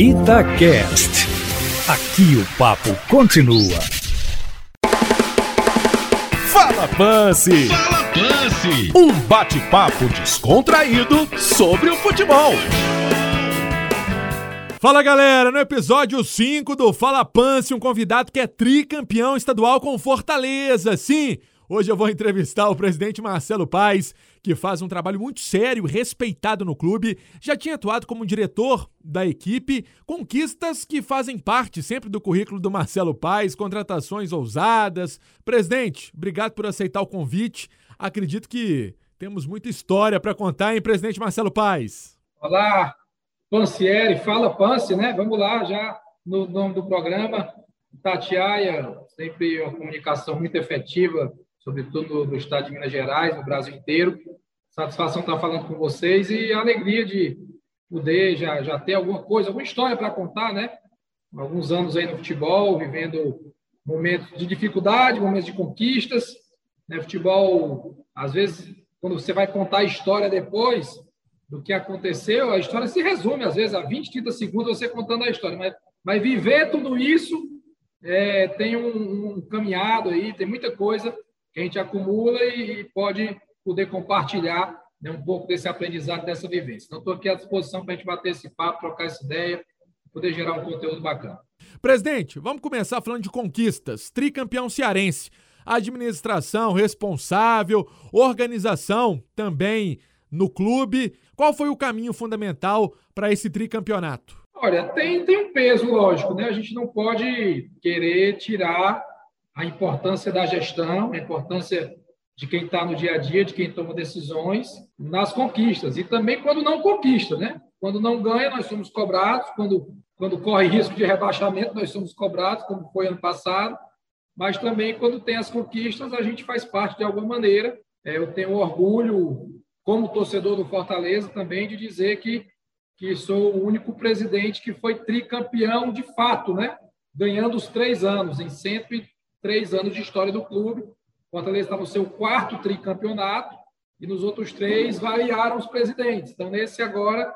Itacast. Aqui o papo continua. Fala Pance! Fala Pance! Um bate-papo descontraído sobre o futebol. Fala galera, no episódio 5 do Fala Pance, um convidado que é tricampeão estadual com Fortaleza. Sim, Hoje eu vou entrevistar o presidente Marcelo Paes, que faz um trabalho muito sério e respeitado no clube. Já tinha atuado como diretor da equipe, conquistas que fazem parte sempre do currículo do Marcelo Paes, contratações ousadas. Presidente, obrigado por aceitar o convite. Acredito que temos muita história para contar, hein, presidente Marcelo Paes? Olá, Pancieri, fala Pance, né? Vamos lá, já no nome do programa. Tatiaia, sempre uma comunicação muito efetiva sobretudo no estado de Minas Gerais, no Brasil inteiro. Satisfação estar falando com vocês e a alegria de poder já, já ter alguma coisa, alguma história para contar, né? Alguns anos aí no futebol, vivendo momentos de dificuldade, momentos de conquistas. Né? Futebol, às vezes, quando você vai contar a história depois do que aconteceu, a história se resume, às vezes, a 20, 30 segundos você contando a história. Mas, mas viver tudo isso é, tem um, um caminhado aí, tem muita coisa que a gente acumula e, pode poder compartilhar né, um pouco desse aprendizado, dessa vivência. Então, estou aqui à disposição para a gente bater esse papo, trocar essa ideia, poder gerar um conteúdo bacana. Presidente, vamos começar falando de conquistas. Tricampeão cearense. Administração responsável, organização também no clube. Qual foi o caminho fundamental para esse tricampeonato? Olha, tem, tem um peso, lógico, né? A gente não pode querer tirar a importância da gestão, a importância de quem está no dia a dia, de quem toma decisões nas conquistas. E também quando não conquista, né? Quando não ganha, nós somos cobrados. Quando, quando corre risco de rebaixamento, nós somos cobrados, como foi ano passado. Mas também quando tem as conquistas, a gente faz parte de alguma maneira. É, eu tenho orgulho, como torcedor do Fortaleza, também de dizer que, que sou o único presidente que foi tricampeão de fato, né? Ganhando os três anos, em 130 três anos de história do clube. O Fortaleza está no seu quarto tricampeonato e nos outros três variaram os presidentes. Então, nesse agora,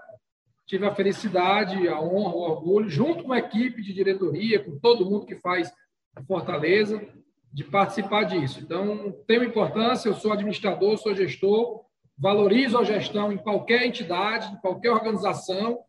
tive a felicidade, a honra, o orgulho, junto com a equipe de diretoria, com todo mundo que faz Fortaleza, de participar disso. Então, tenho importância, eu sou administrador, sou gestor, valorizo a gestão em qualquer entidade, em qualquer organização,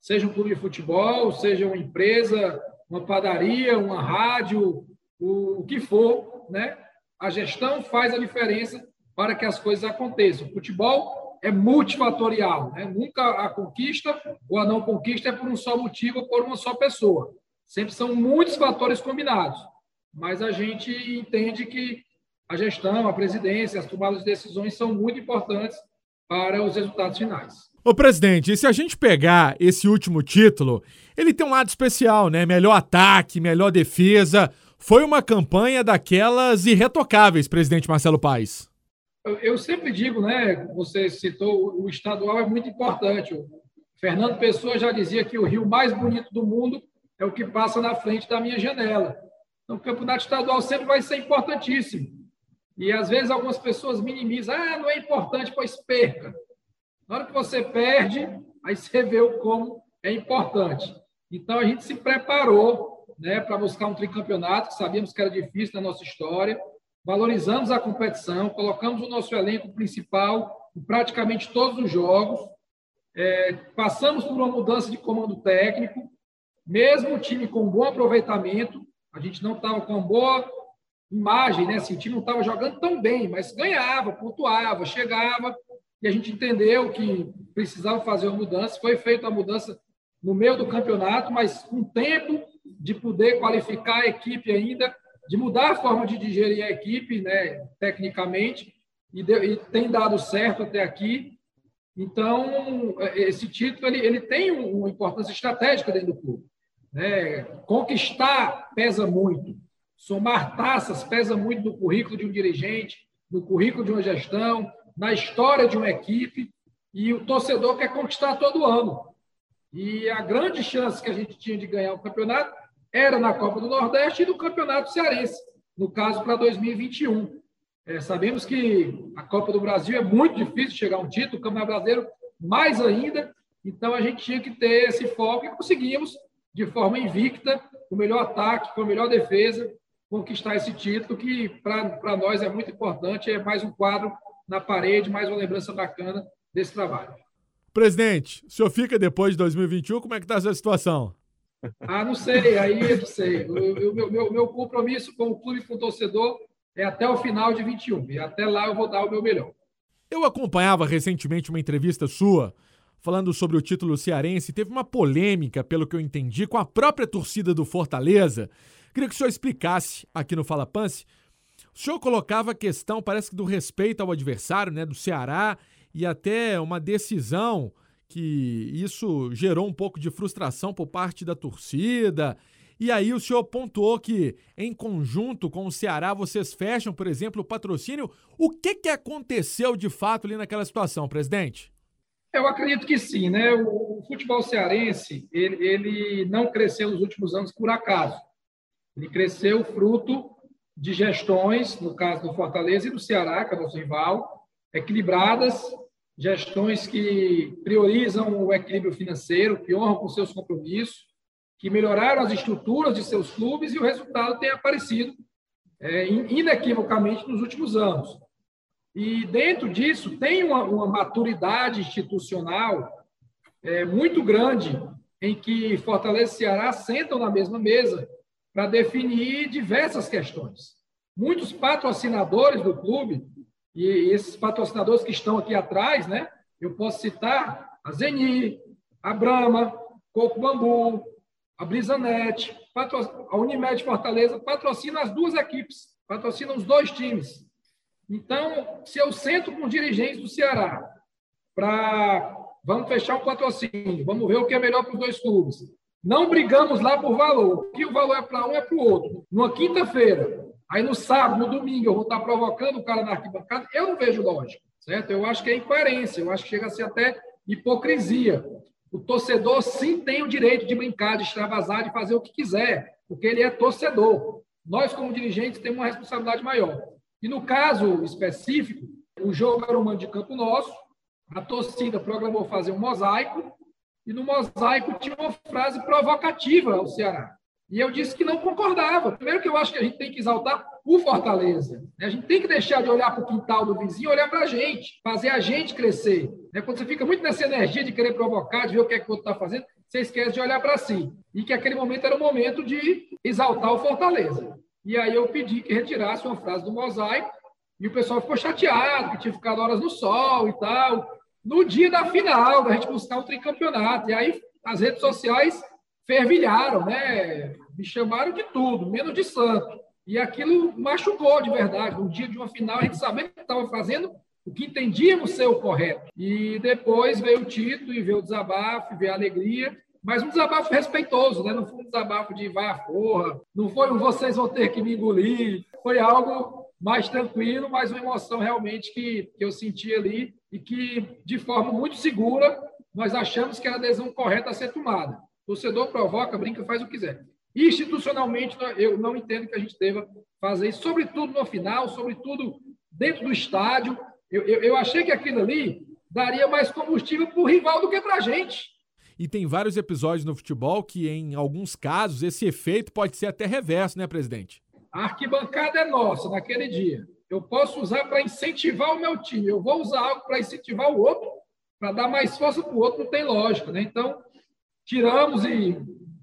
seja um clube de futebol, seja uma empresa, uma padaria, uma rádio, o, o que for, né? A gestão faz a diferença para que as coisas aconteçam. O futebol é multifatorial, né? Nunca a conquista ou a não conquista é por um só motivo ou por uma só pessoa. Sempre são muitos fatores combinados. Mas a gente entende que a gestão, a presidência, as tomadas de decisões são muito importantes para os resultados finais. Ô presidente, e se a gente pegar esse último título, ele tem um lado especial, né? Melhor ataque, melhor defesa. Foi uma campanha daquelas irretocáveis, presidente Marcelo Paes. Eu, sempre digo, né? Você citou, o estadual é muito importante. O Fernando Pessoa já dizia que o rio mais bonito do mundo é o que passa na frente da minha janela. Então, o campeonato estadual sempre vai ser importantíssimo. E às vezes algumas pessoas minimizam, ah, não é importante, pois perca. Na hora que você perde, aí você vê o como é importante. Então a gente se preparou né, para buscar um tricampeonato, que sabíamos que era difícil na nossa história. Valorizamos a competição, colocamos o nosso elenco principal em praticamente todos os jogos. É, passamos por uma mudança de comando técnico, mesmo o time com bom aproveitamento, a gente não estava com boa imagem, né? Assim, o time não estava jogando tão bem, mas ganhava, pontuava, chegava, e a gente entendeu que precisava fazer uma mudança. Foi feita a mudança no meio do campeonato, mas com tempo de poder qualificar a equipe ainda, de mudar a forma de digerir a equipe, né, tecnicamente, e, de, e tem dado certo até aqui. Então, esse título ele, ele tem uma importância estratégica dentro do clube. Né? Conquistar pesa muito, somar taças pesa muito no currículo de um dirigente, no currículo de uma gestão, na história de uma equipe, e o torcedor quer conquistar todo ano. E a grande chance que a gente tinha de ganhar o campeonato era na Copa do Nordeste e no Campeonato Cearense, no caso para 2021. É, sabemos que a Copa do Brasil é muito difícil chegar a um título, o Campeonato Brasileiro mais ainda, Então a gente tinha que ter esse foco e conseguimos, de forma invicta, o melhor ataque, com a melhor defesa, conquistar esse título, que para nós é muito importante, é mais um quadro na parede, mais uma lembrança bacana desse trabalho. Presidente, o senhor fica depois de 2021, como é que está essa situação? Ah, não sei, aí eu não sei. O meu, meu, meu compromisso com o clube e com o torcedor é até o final de 21, e até lá eu vou dar o meu melhor. Eu acompanhava recentemente uma entrevista sua falando sobre o título cearense. Teve uma polêmica, pelo que eu entendi, com a própria torcida do Fortaleza. Queria que o senhor explicasse aqui no Fala Pance. O senhor colocava a questão, parece que do respeito ao adversário, né, do Ceará, e até uma decisão que isso gerou um pouco de frustração por parte da torcida. E aí o senhor pontuou que, em conjunto com o Ceará, vocês fecham, por exemplo, o patrocínio. O que, que aconteceu de fato ali naquela situação, presidente? Eu acredito que sim, né? O futebol cearense ele, ele não cresceu nos últimos anos por acaso. Ele cresceu fruto de gestões, no caso do Fortaleza e do Ceará, que é nosso rival, equilibradas, gestões que priorizam o equilíbrio financeiro, que honram com seus compromissos, que melhoraram as estruturas de seus clubes e o resultado tem aparecido é, inequivocamente nos últimos anos. E dentro disso tem uma, uma maturidade institucional é, muito grande em que Fortaleza e Ceará sentam na mesma mesa para definir diversas questões. Muitos patrocinadores do clube, e esses patrocinadores que estão aqui atrás, né? Eu posso citar a Zeni, a Brahma, Coco Bambu, a Brisanet, a Unimed Fortaleza patrocina as duas equipes, patrocina os dois times. Então, se eu sento com dirigentes do Ceará para vamos fechar um patrocínio, vamos ver o que é melhor para os dois clubes. Não brigamos lá por valor. Que o valor é para um é para o outro. Numa quinta-feira, aí no sábado, no domingo, eu vou estar provocando o cara na arquibancada. Eu não vejo lógica, certo? Eu acho que é incoerência, eu acho que chega a ser até hipocrisia. O torcedor sim tem o direito de brincar, de extravasar, de fazer o que quiser, porque ele é torcedor. Nós, como dirigentes, temos uma responsabilidade maior. E no caso específico, o jogo era um mando de campo nosso, a torcida programou fazer um mosaico, e no mosaico tinha uma frase provocativa ao Ceará. E eu disse que não concordava. Primeiro que eu acho que a gente tem que exaltar o Fortaleza. Né? A gente tem que deixar de olhar para o quintal do vizinho, olhar para a gente, fazer a gente crescer. Né? Quando você fica muito nessa energia de querer provocar, de ver o que é que o outro está fazendo, você esquece de olhar para si. E que aquele momento era o momento de exaltar o Fortaleza. E aí eu pedi que retirasse uma frase do mosaico, e o pessoal ficou chateado, que tinha ficado horas no sol e tal. No dia da final, da gente buscar o tricampeonato. E aí as redes sociais fervilharam, né? Me chamaram de tudo, menos de santo. E aquilo machucou de verdade. No dia de uma final, a gente sabia que estava fazendo o que entendíamos ser o correto. E depois veio o título, e veio o desabafo, veio a alegria. Mas um desabafo respeitoso, né? Não foi um desabafo de vá porra, não foi um vocês vão ter que me engolir. Foi algo mais tranquilo, mas uma emoção realmente que, que eu senti ali e que, de forma muito segura, nós achamos que era a adesão correta a ser tomada. O torcedor provoca, brinca, faz o que quiser. Institucionalmente, eu não entendo que a gente deva fazer isso, sobretudo no final, sobretudo dentro do estádio. Eu, eu, eu achei que aquilo ali daria mais combustível para o rival do que para a gente. E tem vários episódios no futebol que, em alguns casos, esse efeito pode ser até reverso, né, presidente? A arquibancada é nossa naquele dia. Eu posso usar para incentivar o meu time. Eu vou usar algo para incentivar o outro, para dar mais força para o outro, não tem lógica, né? Então, tiramos e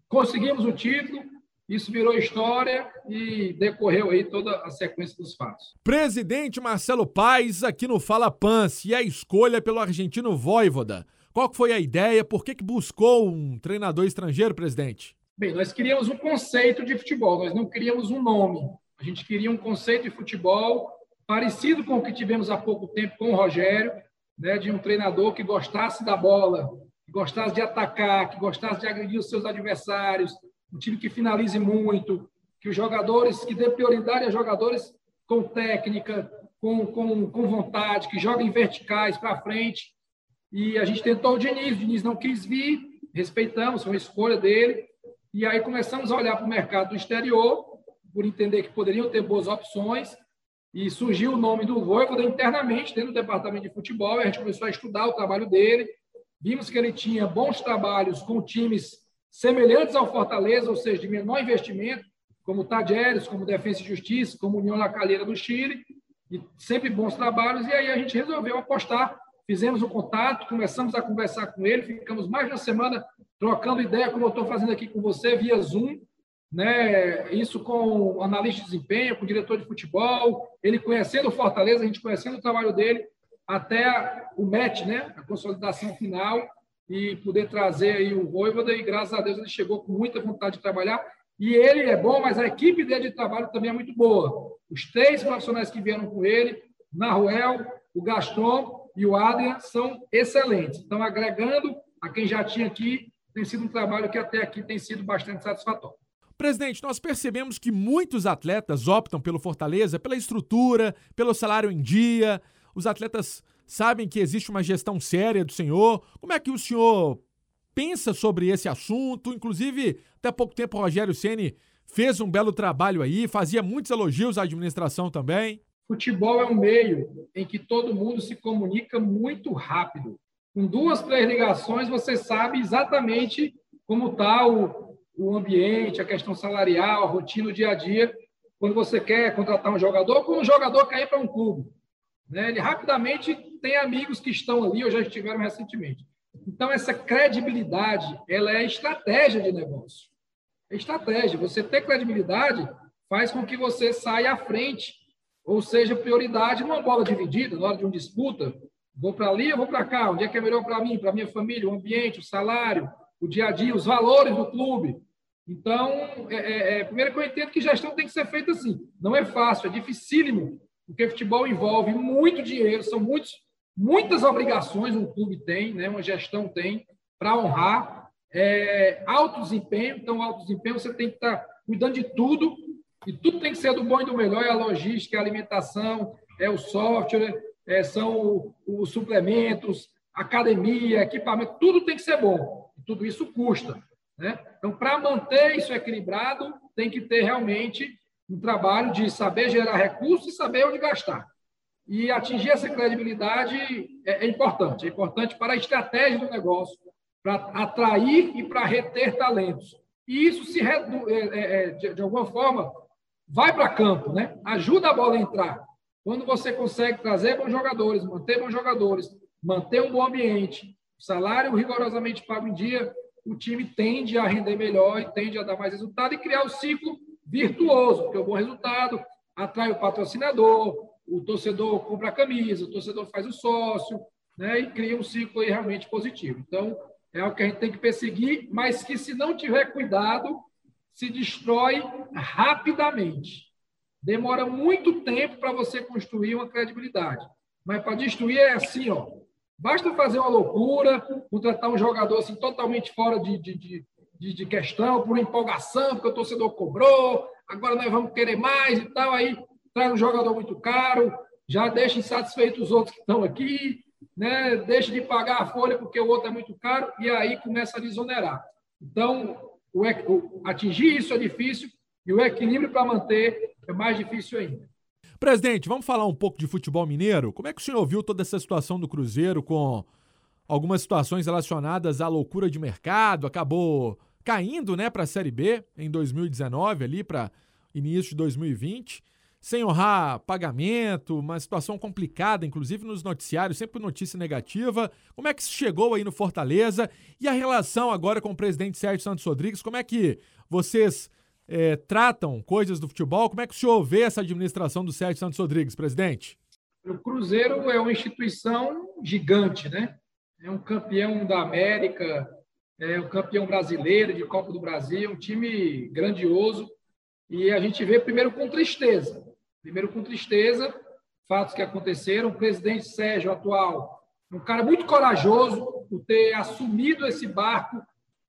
conseguimos o título. Isso virou história e decorreu aí toda a sequência dos fatos. Presidente Marcelo Paes aqui no Fala Pance e a escolha pelo argentino Voivoda. Qual foi a ideia? Por que, que buscou um treinador estrangeiro, presidente? Bem, nós queríamos um conceito de futebol, nós não queríamos um nome. A gente queria um conceito de futebol parecido com o que tivemos há pouco tempo com o Rogério, né, de um treinador que gostasse da bola, que gostasse de atacar, que gostasse de agredir os seus adversários, um time que finalize muito, que os jogadores, que dê prioridade a jogadores com técnica, com, com, com vontade, que joguem verticais para frente. E a gente tentou o Diniz, o Diniz não quis vir, respeitamos, foi uma escolha dele. E aí começamos a olhar para o mercado do exterior, por entender que poderiam ter boas opções, e surgiu o nome do Voivoda internamente dentro do departamento de futebol, e a gente começou a estudar o trabalho dele, vimos que ele tinha bons trabalhos com times semelhantes ao Fortaleza, ou seja, de menor investimento, como Tadieres, como Defesa e Justiça, como União La Calheira do Chile, e sempre bons trabalhos, e aí a gente resolveu apostar, fizemos o um contato, começamos a conversar com ele, ficamos mais de uma semana trocando ideia, como eu estou fazendo aqui com você, via Zoom, né? isso com analista de desempenho, com diretor de futebol, ele conhecendo o Fortaleza, a gente conhecendo o trabalho dele, até o match, né? a consolidação final, e poder trazer aí o Voivoda, e graças a Deus ele chegou com muita vontade de trabalhar, e ele é bom, mas a equipe dele de trabalho também é muito boa. Os três profissionais que vieram com ele, Naruel, o Gaston e o Adrian, são excelentes. Então, agregando a quem já tinha aqui, tem sido um trabalho que até aqui tem sido bastante satisfatório. Presidente, nós percebemos que muitos atletas optam pelo Fortaleza pela estrutura, pelo salário em dia. Os atletas sabem que existe uma gestão séria do senhor. Como é que o senhor pensa sobre esse assunto? Inclusive, até pouco tempo o Rogério Ceni fez um belo trabalho aí, fazia muitos elogios à administração também. Futebol é um meio em que todo mundo se comunica muito rápido. Com duas, três ligações, você sabe exatamente como está o, o ambiente, a questão salarial, a rotina, o dia a dia, quando você quer contratar um jogador, quando um jogador quer ir para um clube. Né? Ele rapidamente tem amigos que estão ali ou já estiveram recentemente. Então, essa credibilidade, ela é estratégia de negócio. É estratégia. Você ter credibilidade faz com que você saia à frente, ou seja, prioridade numa bola dividida, na hora de uma disputa. Vou para ali, eu vou para cá. Onde é que é melhor para mim, para minha família, o ambiente, o salário, o dia a dia, os valores do clube. Então, é, é, é, primeiro que eu entendo que gestão tem que ser feita assim. Não é fácil, é dificílimo, porque futebol envolve muito dinheiro, são muitos Muitas obrigações um clube tem, né, uma gestão tem, para honrar. É, alto desempenho, então, alto desempenho, você tem que estar tá cuidando de tudo, e tudo tem que ser do bom e do melhor: é a logística, é a alimentação, é o software, é, são os suplementos, academia, equipamento, tudo tem que ser bom. Tudo isso custa. Né? Então, para manter isso equilibrado, tem que ter realmente um trabalho de saber gerar recursos e saber onde gastar. E atingir essa credibilidade é, é importante. É importante para a estratégia do negócio, para atrair e para reter talentos. E isso se. É, é, é, de, de alguma forma vai para campo, né? Ajuda a bola a entrar. Quando você consegue trazer bons jogadores, manter bons jogadores, manter um bom ambiente, salário rigorosamente pago em dia, o time tende a render melhor e tende a dar mais resultado e criar o ciclo virtuoso, porque o bom resultado atrai o patrocinador, o torcedor compra a camisa, o torcedor faz o sócio, né, e cria um ciclo realmente positivo. Então, é algo que a gente tem que perseguir, mas que, se não tiver cuidado, se destrói rapidamente. Demora muito tempo para você construir uma credibilidade. Mas para destruir é assim, ó. Basta fazer uma loucura, contratar um jogador assim, totalmente fora de, de, de, de questão, por empolgação, porque o torcedor cobrou, agora nós vamos querer mais e tal. Aí traz um jogador muito caro, já deixa insatisfeitos os outros que estão aqui, né? deixa de pagar a folha porque o outro é muito caro, e aí começa a desonerar. Então, o, o, atingir isso é difícil e o equilíbrio para manter é mais difícil ainda. Presidente, vamos falar um pouco de futebol mineiro? Como é que o senhor viu toda essa situação do Cruzeiro com algumas situações relacionadas à loucura de mercado? Acabou caindo né, para a Série B em 2019, ali para início de 2020 sem honrar pagamento, uma situação complicada, inclusive nos noticiários, sempre notícia negativa. Como é que isso chegou aí no Fortaleza? E a relação agora com o presidente Sérgio Santos Rodrigues, como é que vocês é, tratam coisas do futebol? Como é que o senhor vê essa administração do Sérgio Santos Rodrigues, presidente? O Cruzeiro é uma instituição gigante, né? É um campeão da América, é um campeão brasileiro de Copa do Brasil, um time grandioso. E a gente vê primeiro com tristeza Primeiro, com tristeza, fatos que aconteceram. O presidente Sérgio, atual, um cara muito corajoso por ter assumido esse barco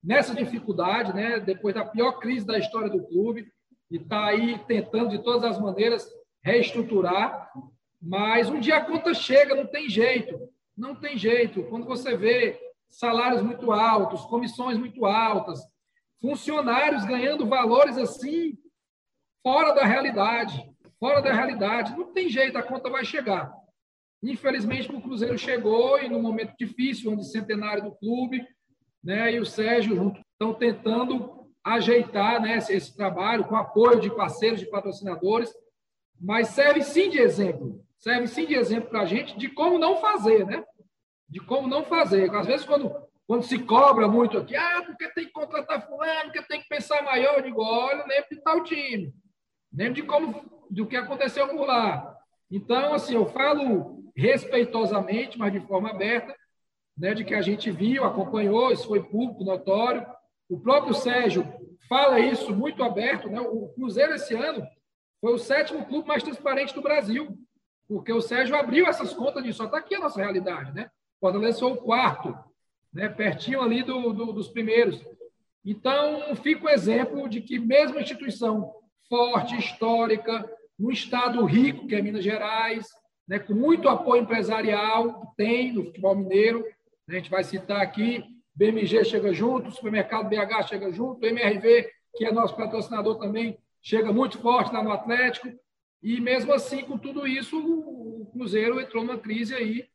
nessa dificuldade, né? depois da pior crise da história do clube, e está aí tentando, de todas as maneiras, reestruturar. Mas um dia a conta chega, não tem jeito. Não tem jeito. Quando você vê salários muito altos, comissões muito altas, funcionários ganhando valores assim, fora da realidade fora da realidade. Não tem jeito, a conta vai chegar. Infelizmente, o Cruzeiro chegou e num momento difícil, onde centenário do clube, né, e o Sérgio junto estão tentando ajeitar né, esse, esse trabalho com apoio de parceiros, de patrocinadores, mas serve sim de exemplo, serve sim de exemplo para a gente de como não fazer, né? De como não fazer. Às vezes, quando, quando se cobra muito aqui, ah, porque tem que contratar fulano, porque tem que pensar maior, eu digo, olha, lembro de tal time, lembro de como, do que aconteceu por lá. Então, assim, eu falo respeitosamente, mas de forma aberta, né, de que a gente viu, acompanhou, isso foi público, notório. O próprio Sérgio fala isso muito aberto. Né? O Cruzeiro, esse ano, foi o sétimo clube mais transparente do Brasil, porque o Sérgio abriu essas contas de só está aqui a nossa realidade. Né? Fortaleza foi o quarto, né? pertinho ali do, do, dos primeiros. Então, fica o exemplo de que, mesmo instituição forte, histórica, num estado rico, que é Minas Gerais, né, com muito apoio empresarial tem no futebol mineiro. A gente vai citar aqui, BMG chega junto, supermercado BH chega junto, MRV, que é nosso patrocinador também, chega muito forte lá no Atlético. E mesmo assim, com tudo isso, o Cruzeiro entrou numa crise aí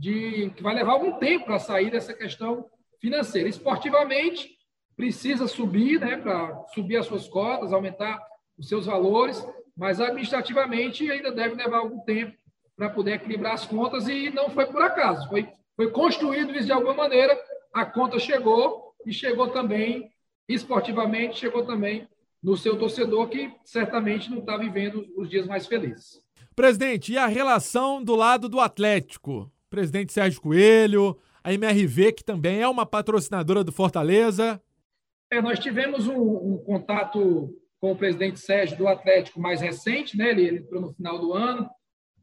de que vai levar algum tempo para sair dessa questão financeira. Esportivamente, precisa subir, né, para subir as suas cotas, aumentar os seus valores, mas administrativamente ainda deve levar algum tempo para poder equilibrar as contas e não foi por acaso, foi, foi construído isso de alguma maneira, a conta chegou e chegou também, esportivamente, chegou também no seu torcedor que certamente não está vivendo os dias mais felizes. Presidente, e a relação do lado do Atlético? Presidente Sérgio Coelho, a MRV, que também é uma patrocinadora do Fortaleza. É, nós tivemos um, um, contato com o presidente Sérgio do Atlético mais recente, né? ele, ele entrou no final do ano,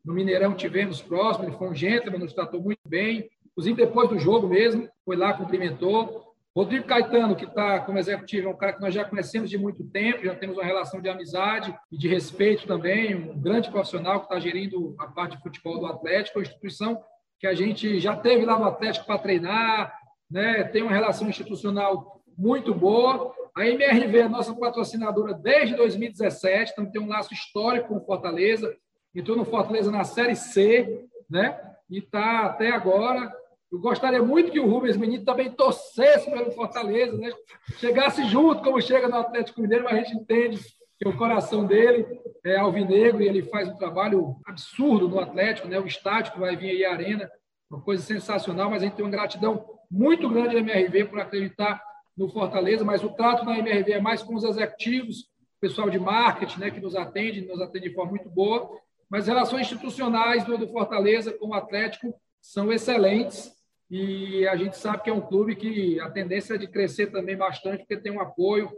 no Mineirão tivemos próximo, ele foi um gentleman, nos tratou muito bem. Inclusive, depois do jogo mesmo, foi lá, cumprimentou. Rodrigo Caetano, que está como executivo, é um cara que nós já conhecemos de muito tempo, já temos uma relação de amizade e de respeito também, um grande profissional que está gerindo a parte de futebol do Atlético, uma instituição que a gente já teve lá no Atlético para treinar, né? tem uma relação institucional muito boa. A MRV é nossa patrocinadora desde 2017, então tem um laço histórico com o Fortaleza entrou no Fortaleza na Série C, né? E está até agora. Eu gostaria muito que o Rubens Menino também torcesse pelo Fortaleza, né? Chegasse junto, como chega no Atlético Mineiro, mas a gente entende que o coração dele é alvinegro e ele faz um trabalho absurdo no Atlético, né? O que vai vir aí, a Arena, uma coisa sensacional, mas a gente tem uma gratidão muito grande da MRV por acreditar no Fortaleza, mas o trato na MRV é mais com os executivos, pessoal de marketing, né, que nos atende, nos atende de forma muito boa, mas as relações institucionais do Fortaleza com o Atlético são excelentes e a gente sabe que é um clube que a tendência é de crescer também bastante, porque tem um apoio,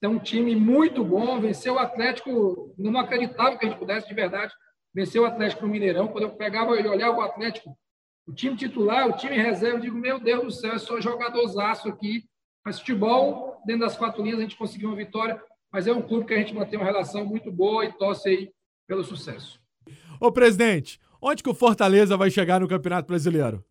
tem um time muito bom. Venceu o Atlético, não acreditava que a gente pudesse de verdade vencer o Atlético no Mineirão. Quando eu pegava e olhava o Atlético, o time titular, o time reserva, eu digo, meu Deus do céu, é só jogadorzaço aqui. Mas futebol, dentro das quatro linhas, a gente conseguiu uma vitória, mas é um clube que a gente mantém uma relação muito boa e torce aí pelo sucesso. Ô, presidente, onde que o Fortaleza vai chegar no Campeonato Brasileiro?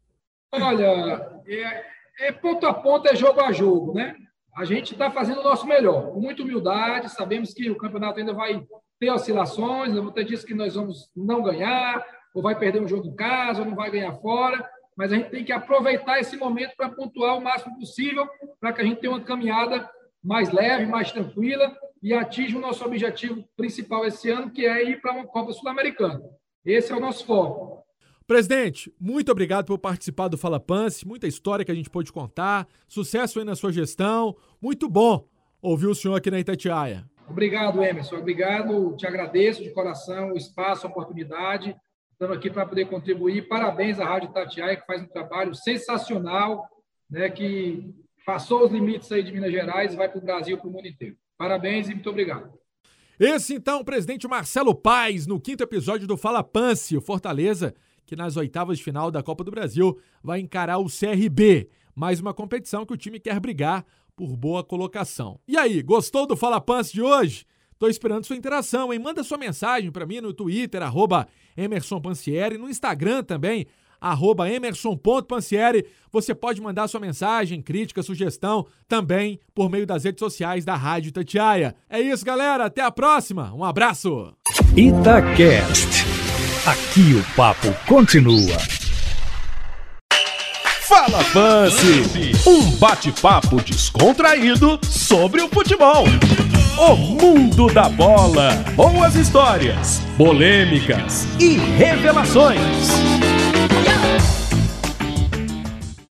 Olha, é, é ponto a ponto, é jogo a jogo, né? A gente está fazendo o nosso melhor, com muita humildade, sabemos que o campeonato ainda vai ter oscilações, eu vou ter disso que nós vamos não ganhar, ou vai perder um jogo em casa, ou não vai ganhar fora, mas a gente tem que aproveitar esse momento para pontuar o máximo possível, para que a gente tenha uma caminhada mais leve, mais tranquila e atinja o nosso objetivo principal esse ano, que é ir para uma Copa Sul-Americana. Esse é o nosso foco. Presidente, muito obrigado por participar do Fala Pance, muita história que a gente pôde contar, sucesso aí na sua gestão, muito bom ouvir o senhor aqui na Itatiaia. Obrigado, Emerson, obrigado, te agradeço de coração o espaço, a oportunidade, estamos aqui para poder contribuir, parabéns à Rádio Itatiaia, que faz um trabalho sensacional, né, que passou os limites aí de Minas Gerais e vai para o Brasil, para o mundo inteiro. Parabéns e muito obrigado. Esse então, o presidente Marcelo Paes, no quinto episódio do Fala Pance, o Fortaleza, que nas oitavas de final da Copa do Brasil vai encarar o CRB, mais uma competição que o time quer brigar por boa colocação. E aí, gostou do Fala Pance de hoje? Tô esperando sua interação, hein? Manda sua mensagem para mim no Twitter, arroba no Instagram também, arroba emerson.pansieri. Você pode mandar sua mensagem, crítica, sugestão também por meio das redes sociais da Rádio Tatiaia. É isso, galera. Até a próxima. Um abraço. Itacast. Aqui o papo continua. Fala Fancy, um bate-papo descontraído sobre o futebol. O mundo da bola, boas histórias, polêmicas e revelações.